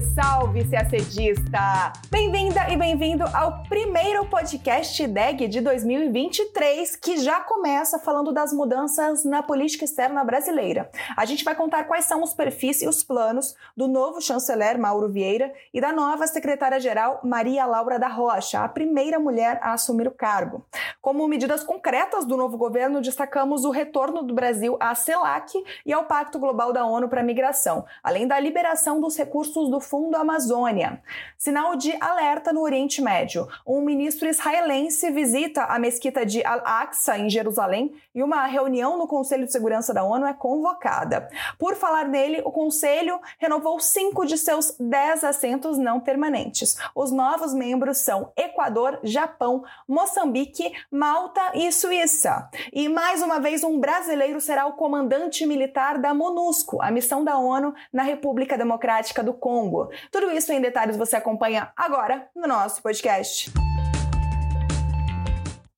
Salve, salve! Bem-vinda e bem-vindo ao primeiro podcast DEG de 2023, que já começa falando das mudanças na política externa brasileira. A gente vai contar quais são os perfis e os planos do novo chanceler Mauro Vieira e da nova secretária-geral Maria Laura da Rocha, a primeira mulher a assumir o cargo. Como medidas concretas do novo governo, destacamos o retorno do Brasil à CELAC e ao Pacto Global da ONU para a Migração, além da liberação dos recursos do Fundo Amazônia. Sinal de alerta no Oriente Médio. Um ministro israelense visita a mesquita de Al-Aqsa, em Jerusalém, e uma reunião no Conselho de Segurança da ONU é convocada. Por falar nele, o Conselho renovou cinco de seus dez assentos não permanentes. Os novos membros são Equador, Japão, Moçambique, Malta e Suíça. E mais uma vez, um brasileiro será o comandante militar da MONUSCO, a missão da ONU na República Democrática do Congo. Tudo isso em detalhes você acompanha agora no nosso podcast.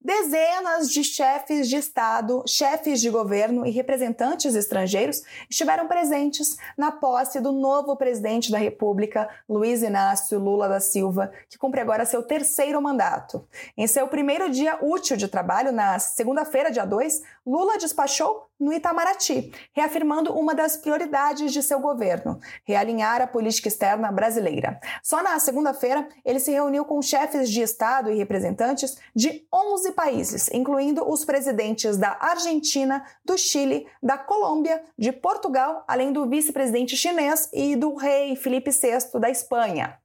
Dezenas de chefes de Estado, chefes de governo e representantes estrangeiros estiveram presentes na posse do novo presidente da República, Luiz Inácio Lula da Silva, que cumpre agora seu terceiro mandato. Em seu primeiro dia útil de trabalho, na segunda-feira, dia 2, Lula despachou no Itamaraty, reafirmando uma das prioridades de seu governo, realinhar a política externa brasileira. Só na segunda-feira, ele se reuniu com chefes de Estado e representantes de 11 países, incluindo os presidentes da Argentina, do Chile, da Colômbia, de Portugal, além do vice-presidente chinês e do rei Felipe VI da Espanha.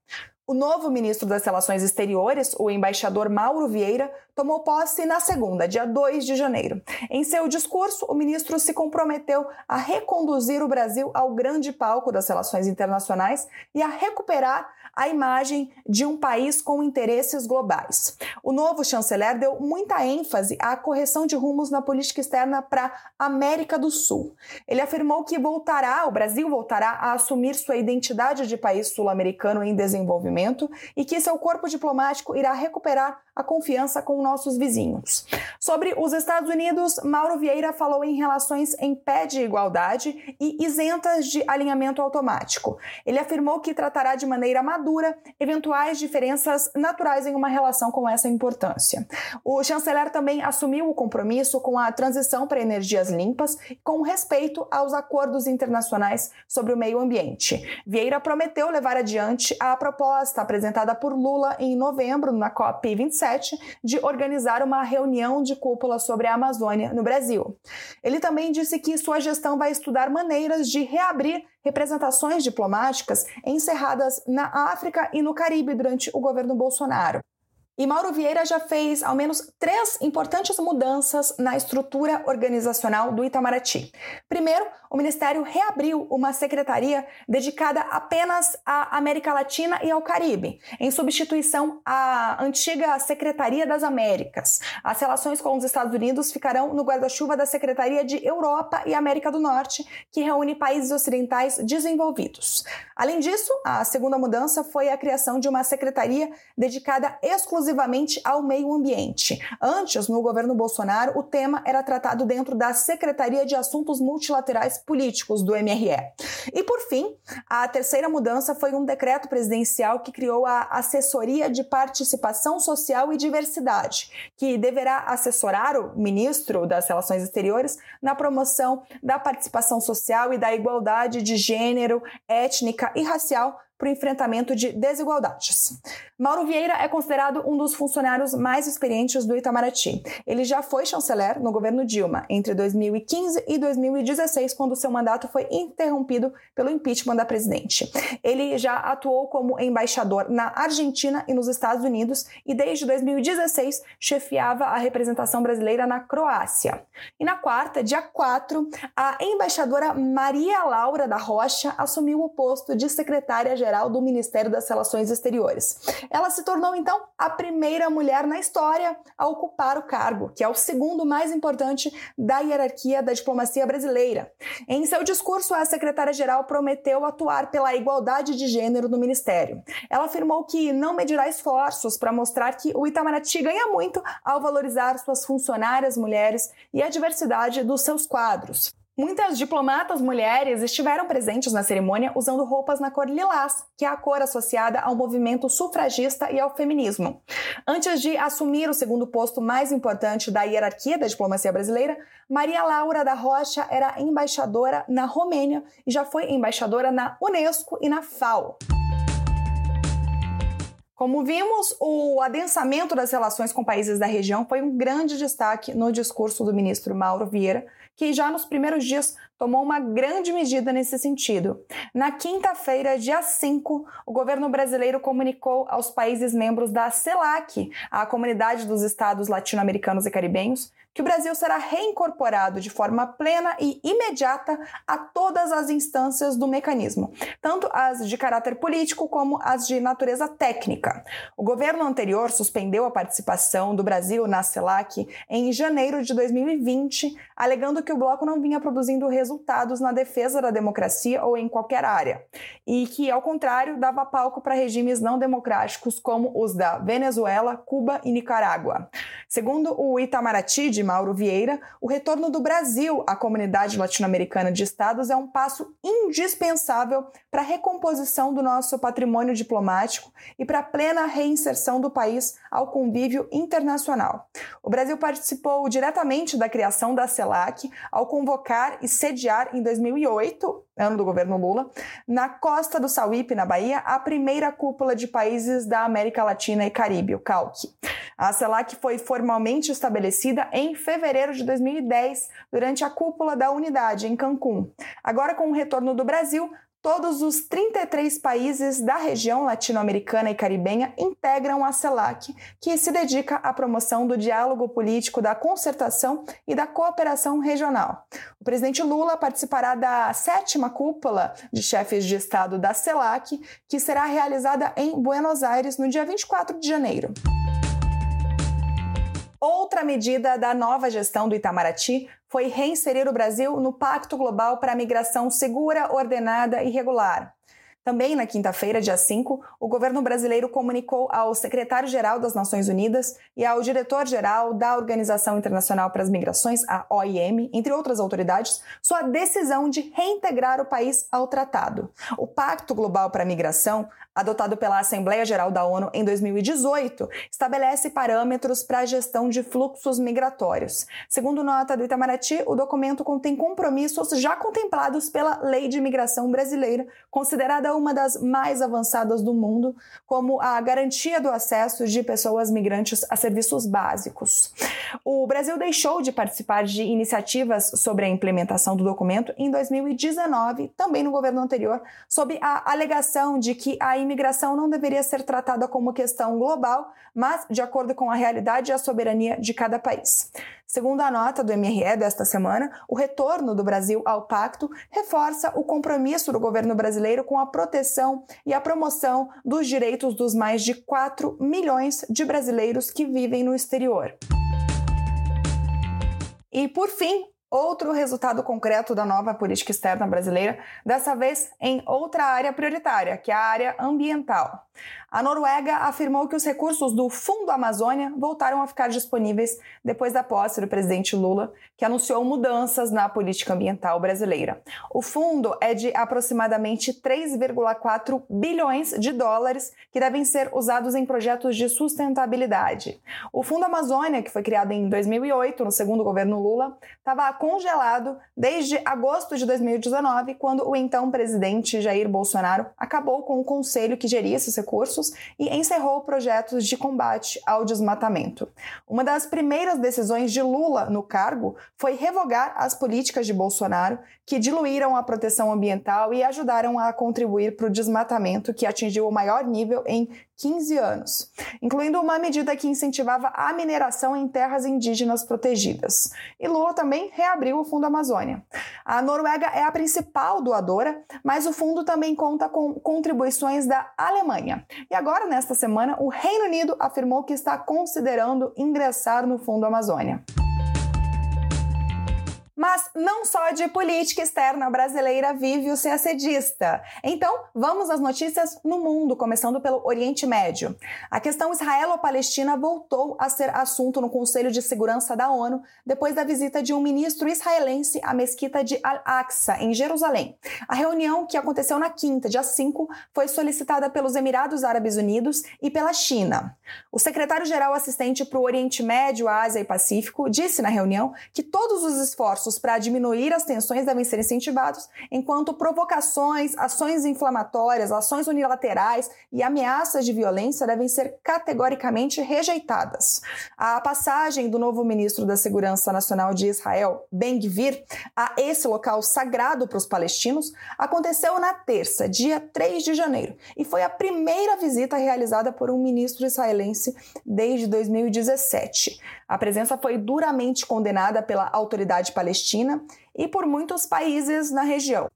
O novo ministro das Relações Exteriores, o embaixador Mauro Vieira, tomou posse na segunda, dia 2 de janeiro. Em seu discurso, o ministro se comprometeu a reconduzir o Brasil ao grande palco das relações internacionais e a recuperar a imagem de um país com interesses globais. O novo chanceler deu muita ênfase à correção de rumos na política externa para a América do Sul. Ele afirmou que voltará, o Brasil voltará a assumir sua identidade de país sul-americano em desenvolvimento e que seu corpo diplomático irá recuperar a confiança com nossos vizinhos. Sobre os Estados Unidos, Mauro Vieira falou em relações em pé de igualdade e isentas de alinhamento automático. Ele afirmou que tratará de maneira madura eventuais diferenças naturais em uma relação com essa importância. O chanceler também assumiu o compromisso com a transição para energias limpas e com respeito aos acordos internacionais sobre o meio ambiente. Vieira prometeu levar adiante a proposta apresentada por Lula em novembro na COP27 2017 de organizar uma reunião de cúpula sobre a Amazônia no Brasil. Ele também disse que sua gestão vai estudar maneiras de reabrir representações diplomáticas encerradas na África e no Caribe durante o governo Bolsonaro. E Mauro Vieira já fez ao menos três importantes mudanças na estrutura organizacional do Itamaraty. Primeiro, o Ministério reabriu uma secretaria dedicada apenas à América Latina e ao Caribe, em substituição à antiga Secretaria das Américas. As relações com os Estados Unidos ficarão no guarda-chuva da Secretaria de Europa e América do Norte, que reúne países ocidentais desenvolvidos. Além disso, a segunda mudança foi a criação de uma secretaria dedicada exclusivamente ao meio ambiente. Antes, no governo Bolsonaro, o tema era tratado dentro da Secretaria de Assuntos Multilaterais Políticos do MRE. E por fim, a terceira mudança foi um decreto presidencial que criou a Assessoria de Participação Social e Diversidade, que deverá assessorar o ministro das Relações Exteriores na promoção da participação social e da igualdade de gênero, étnica e racial para o enfrentamento de desigualdades. Mauro Vieira é considerado um dos funcionários mais experientes do Itamaraty. Ele já foi chanceler no governo Dilma entre 2015 e 2016, quando seu mandato foi interrompido pelo impeachment da presidente. Ele já atuou como embaixador na Argentina e nos Estados Unidos e desde 2016 chefiava a representação brasileira na Croácia. E na quarta, dia 4, a embaixadora Maria Laura da Rocha assumiu o posto de secretária-geral do Ministério das Relações Exteriores. Ela se tornou então a primeira mulher na história a ocupar o cargo, que é o segundo mais importante da hierarquia da diplomacia brasileira. Em seu discurso, a secretária-geral prometeu atuar pela igualdade de gênero no ministério. Ela afirmou que não medirá esforços para mostrar que o Itamaraty ganha muito ao valorizar suas funcionárias mulheres e a diversidade dos seus quadros. Muitas diplomatas mulheres estiveram presentes na cerimônia usando roupas na cor lilás, que é a cor associada ao movimento sufragista e ao feminismo. Antes de assumir o segundo posto mais importante da hierarquia da diplomacia brasileira, Maria Laura da Rocha era embaixadora na Romênia e já foi embaixadora na Unesco e na FAO. Como vimos, o adensamento das relações com países da região foi um grande destaque no discurso do ministro Mauro Vieira, que já nos primeiros dias tomou uma grande medida nesse sentido. Na quinta-feira, dia 5, o governo brasileiro comunicou aos países membros da CELAC, a Comunidade dos Estados Latino-Americanos e Caribenhos, que o Brasil será reincorporado de forma plena e imediata a todas as instâncias do mecanismo, tanto as de caráter político como as de natureza técnica. O governo anterior suspendeu a participação do Brasil na CELAC em janeiro de 2020, alegando que o bloco não vinha produzindo resultados na defesa da democracia ou em qualquer área, e que, ao contrário, dava palco para regimes não democráticos como os da Venezuela, Cuba e Nicarágua. Segundo o Itamaraty de Mauro Vieira, o retorno do Brasil à comunidade latino-americana de estados é um passo indispensável para a recomposição do nosso patrimônio diplomático e para a plena reinserção do país ao convívio internacional. O Brasil participou diretamente da criação da CELAC ao convocar e sediar em 2008 ano do governo Lula, na costa do Sauípe, na Bahia, a primeira cúpula de países da América Latina e Caribe, o CALC. A CELAC foi formalmente estabelecida em fevereiro de 2010, durante a cúpula da Unidade, em Cancún. Agora, com o retorno do Brasil, Todos os 33 países da região latino-americana e caribenha integram a CELAC, que se dedica à promoção do diálogo político, da concertação e da cooperação regional. O presidente Lula participará da sétima cúpula de chefes de Estado da CELAC, que será realizada em Buenos Aires no dia 24 de janeiro. Outra medida da nova gestão do Itamaraty foi reinserir o Brasil no Pacto Global para a Migração Segura, Ordenada e Regular. Também na quinta-feira, dia 5, o governo brasileiro comunicou ao secretário-geral das Nações Unidas e ao diretor-geral da Organização Internacional para as Migrações, a OIM, entre outras autoridades, sua decisão de reintegrar o país ao tratado. O Pacto Global para a Migração adotado pela Assembleia Geral da ONU em 2018, estabelece parâmetros para a gestão de fluxos migratórios. Segundo nota do Itamaraty, o documento contém compromissos já contemplados pela Lei de Imigração Brasileira, considerada uma das mais avançadas do mundo, como a garantia do acesso de pessoas migrantes a serviços básicos. O Brasil deixou de participar de iniciativas sobre a implementação do documento em 2019, também no governo anterior, sob a alegação de que a imigração não deveria ser tratada como questão global, mas de acordo com a realidade e a soberania de cada país. Segundo a nota do MRE desta semana, o retorno do Brasil ao pacto reforça o compromisso do governo brasileiro com a proteção e a promoção dos direitos dos mais de 4 milhões de brasileiros que vivem no exterior. E por fim, outro resultado concreto da nova política externa brasileira, dessa vez em outra área prioritária, que é a área ambiental. A Noruega afirmou que os recursos do Fundo Amazônia voltaram a ficar disponíveis depois da posse do presidente Lula, que anunciou mudanças na política ambiental brasileira. O fundo é de aproximadamente 3,4 bilhões de dólares que devem ser usados em projetos de sustentabilidade. O Fundo Amazônia, que foi criado em 2008, no segundo governo Lula, estava congelado desde agosto de 2019, quando o então presidente Jair Bolsonaro acabou com o conselho que geria esses recursos recursos e encerrou projetos de combate ao desmatamento. Uma das primeiras decisões de Lula no cargo foi revogar as políticas de Bolsonaro, que diluíram a proteção ambiental e ajudaram a contribuir para o desmatamento, que atingiu o maior nível em 15 anos, incluindo uma medida que incentivava a mineração em terras indígenas protegidas. E Lula também reabriu o Fundo Amazônia. A Noruega é a principal doadora, mas o fundo também conta com contribuições da Alemanha. E agora, nesta semana, o Reino Unido afirmou que está considerando ingressar no Fundo Amazônia. Mas não só de política externa brasileira vive o CACDista. Então, vamos às notícias no mundo, começando pelo Oriente Médio. A questão israelo-palestina voltou a ser assunto no Conselho de Segurança da ONU depois da visita de um ministro israelense à mesquita de Al-Aqsa, em Jerusalém. A reunião, que aconteceu na quinta, dia 5, foi solicitada pelos Emirados Árabes Unidos e pela China. O secretário-geral assistente para o Oriente Médio, Ásia e Pacífico disse na reunião que todos os esforços esforços para diminuir as tensões devem ser incentivados, enquanto provocações, ações inflamatórias, ações unilaterais e ameaças de violência devem ser categoricamente rejeitadas. A passagem do novo ministro da Segurança Nacional de Israel, Ben Gvir, a esse local sagrado para os palestinos aconteceu na terça, dia 3 de janeiro, e foi a primeira visita realizada por um ministro israelense desde 2017. A presença foi duramente condenada pela autoridade palestina e por muitos países na região.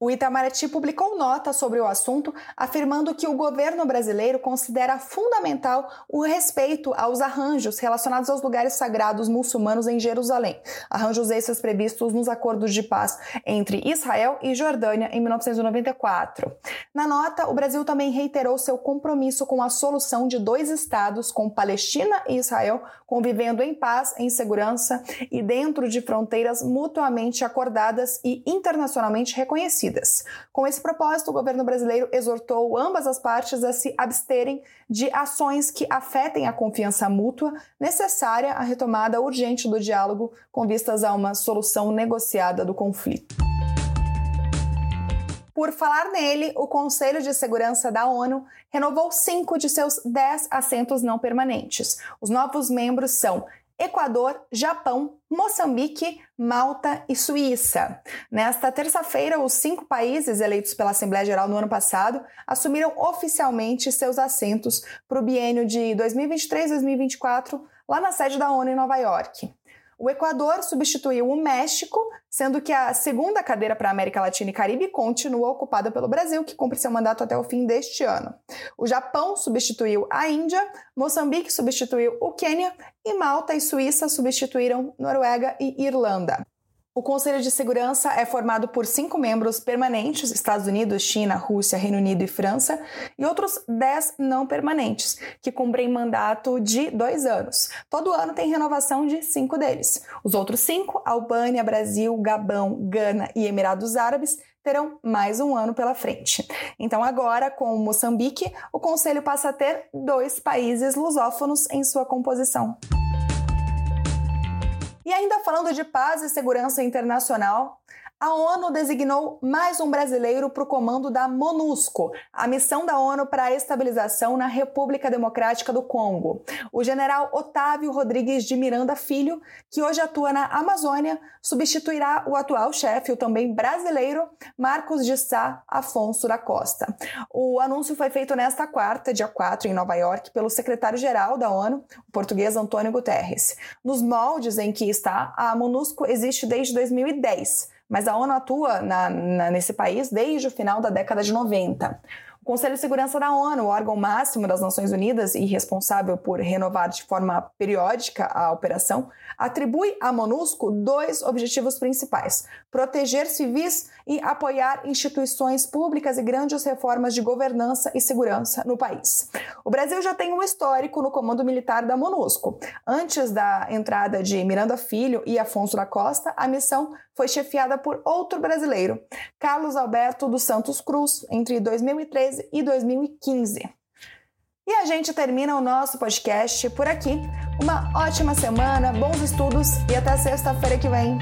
O Itamaraty publicou nota sobre o assunto, afirmando que o governo brasileiro considera fundamental o respeito aos arranjos relacionados aos lugares sagrados muçulmanos em Jerusalém, arranjos esses previstos nos acordos de paz entre Israel e Jordânia em 1994. Na nota, o Brasil também reiterou seu compromisso com a solução de dois estados, com Palestina e Israel convivendo em paz, em segurança e dentro de fronteiras mutuamente acordadas e internacionalmente reconhecidas com esse propósito, o governo brasileiro exortou ambas as partes a se absterem de ações que afetem a confiança mútua necessária à retomada urgente do diálogo com vistas a uma solução negociada do conflito. Por falar nele, o Conselho de Segurança da ONU renovou cinco de seus dez assentos não permanentes. Os novos membros são Equador, Japão, Moçambique, Malta e Suíça. Nesta terça-feira, os cinco países eleitos pela Assembleia Geral no ano passado assumiram oficialmente seus assentos para o biênio de 2023-2024 lá na sede da ONU em Nova York. O Equador substituiu o México, sendo que a segunda cadeira para a América Latina e Caribe continua ocupada pelo Brasil, que cumpre seu mandato até o fim deste ano. O Japão substituiu a Índia, Moçambique substituiu o Quênia e Malta e Suíça substituíram Noruega e Irlanda. O Conselho de Segurança é formado por cinco membros permanentes: Estados Unidos, China, Rússia, Reino Unido e França, e outros dez não permanentes, que cumprem mandato de dois anos. Todo ano tem renovação de cinco deles. Os outros cinco, Albânia, Brasil, Gabão, Gana e Emirados Árabes, terão mais um ano pela frente. Então, agora, com Moçambique, o Conselho passa a ter dois países lusófonos em sua composição. E ainda falando de paz e segurança internacional, a ONU designou mais um brasileiro para o comando da MONUSCO, a missão da ONU para a estabilização na República Democrática do Congo. O general Otávio Rodrigues de Miranda Filho, que hoje atua na Amazônia, substituirá o atual chefe, o também brasileiro, Marcos de Sá Afonso da Costa. O anúncio foi feito nesta quarta, dia 4, em Nova York, pelo secretário-geral da ONU, o português Antônio Guterres. Nos moldes em que está, a MONUSCO existe desde 2010 mas a ONU atua na, na, nesse país desde o final da década de 90. O Conselho de Segurança da ONU, o órgão máximo das Nações Unidas e responsável por renovar de forma periódica a operação, atribui à MONUSCO dois objetivos principais: proteger civis e apoiar instituições públicas e grandes reformas de governança e segurança no país. O Brasil já tem um histórico no comando militar da MONUSCO. Antes da entrada de Miranda Filho e Afonso da Costa, a missão foi chefiada por outro brasileiro, Carlos Alberto dos Santos Cruz, entre 2013 e 2015. E a gente termina o nosso podcast por aqui. Uma ótima semana, bons estudos e até sexta-feira que vem.